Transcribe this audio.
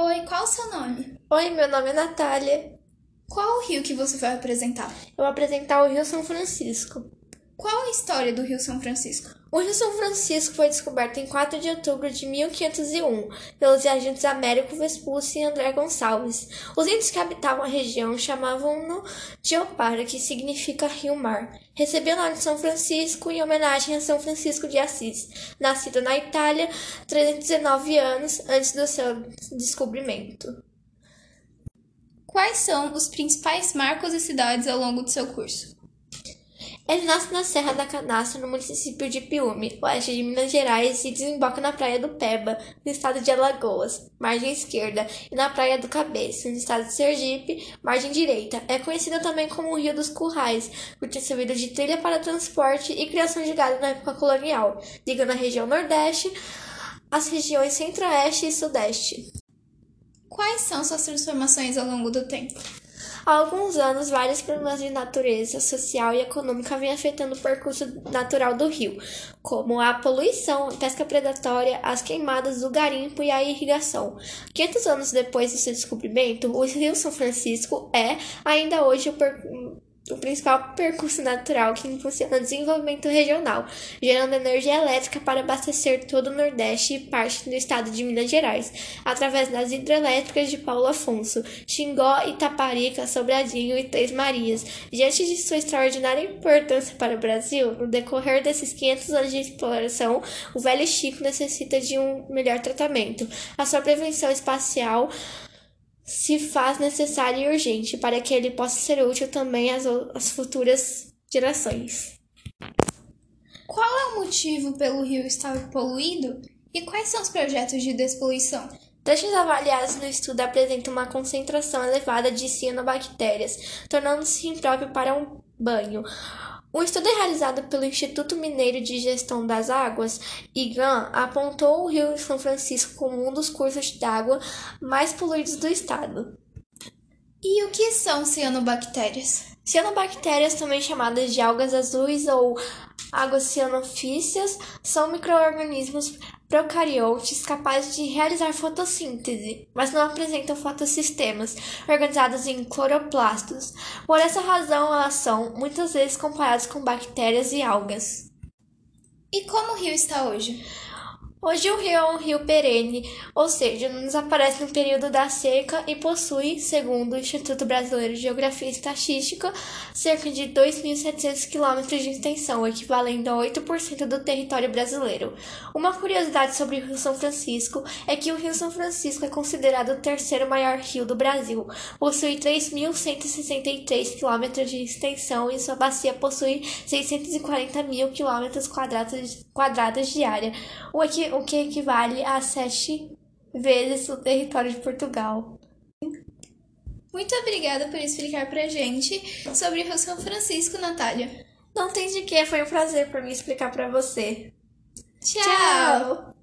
Oi, qual o seu nome? Oi, meu nome é Natália. Qual o rio que você vai apresentar? Eu vou apresentar o Rio São Francisco. Qual a história do Rio São Francisco? O Rio São Francisco foi descoberto em 4 de outubro de 1501 pelos viajantes Américo Vespucci e André Gonçalves. Os índios que habitavam a região chamavam-no de Opara, que significa rio-mar. Recebeu o nome de São Francisco em homenagem a São Francisco de Assis, nascido na Itália 319 anos antes do seu descobrimento. Quais são os principais marcos e cidades ao longo do seu curso? Ele nasce na Serra da Canastra, no município de Piúme, oeste de Minas Gerais, e desemboca na Praia do Peba, no estado de Alagoas, margem esquerda, e na Praia do Cabeça, no estado de Sergipe, margem direita. É conhecido também como o Rio dos Currais, por ter servido de trilha para transporte e criação de gado na época colonial, ligando a região Nordeste às regiões Centro-Oeste e Sudeste. Quais são suas transformações ao longo do tempo? Há alguns anos, vários problemas de natureza social e econômica vêm afetando o percurso natural do rio, como a poluição, a pesca predatória, as queimadas do garimpo e a irrigação. 500 anos depois do seu descobrimento, o Rio São Francisco é, ainda hoje, o percurso o principal percurso natural que impulsiona o desenvolvimento regional, gerando energia elétrica para abastecer todo o Nordeste e parte do estado de Minas Gerais, através das hidrelétricas de Paulo Afonso, Xingó, Itaparica, Sobradinho e Três Marias. Diante de sua extraordinária importância para o Brasil, no decorrer desses 500 anos de exploração, o Velho Chico necessita de um melhor tratamento. A sua prevenção espacial se faz necessário e urgente para que ele possa ser útil também às, às futuras gerações. Qual é o motivo pelo rio estar poluído e quais são os projetos de despoluição? Testes avaliados no estudo apresentam uma concentração elevada de cianobactérias, tornando-se impróprio para um banho. Um estudo realizado pelo Instituto Mineiro de Gestão das Águas, IGAN, apontou o Rio São Francisco como um dos cursos d'água mais poluídos do estado. E o que são cianobactérias? Cianobactérias, também chamadas de algas azuis ou águas cianofícias, são microorganismos procariontes capazes de realizar fotossíntese, mas não apresentam fotossistemas organizados em cloroplastos. Por essa razão, elas são muitas vezes comparadas com bactérias e algas. E como o rio está hoje? Hoje o rio é um rio perene, ou seja, não desaparece no período da seca e possui, segundo o Instituto Brasileiro de Geografia e Estatística, cerca de 2.700 quilômetros de extensão, equivalendo a 8% do território brasileiro. Uma curiosidade sobre o Rio São Francisco é que o Rio São Francisco é considerado o terceiro maior rio do Brasil. Possui 3.163 quilômetros de extensão e sua bacia possui 640 mil quilômetros quadrados, de área, o que o que equivale a sete vezes o território de Portugal. Muito obrigada por explicar pra gente sobre o São Francisco, Natália. Não tem de que, foi um prazer para mim explicar para você. Tchau. Tchau.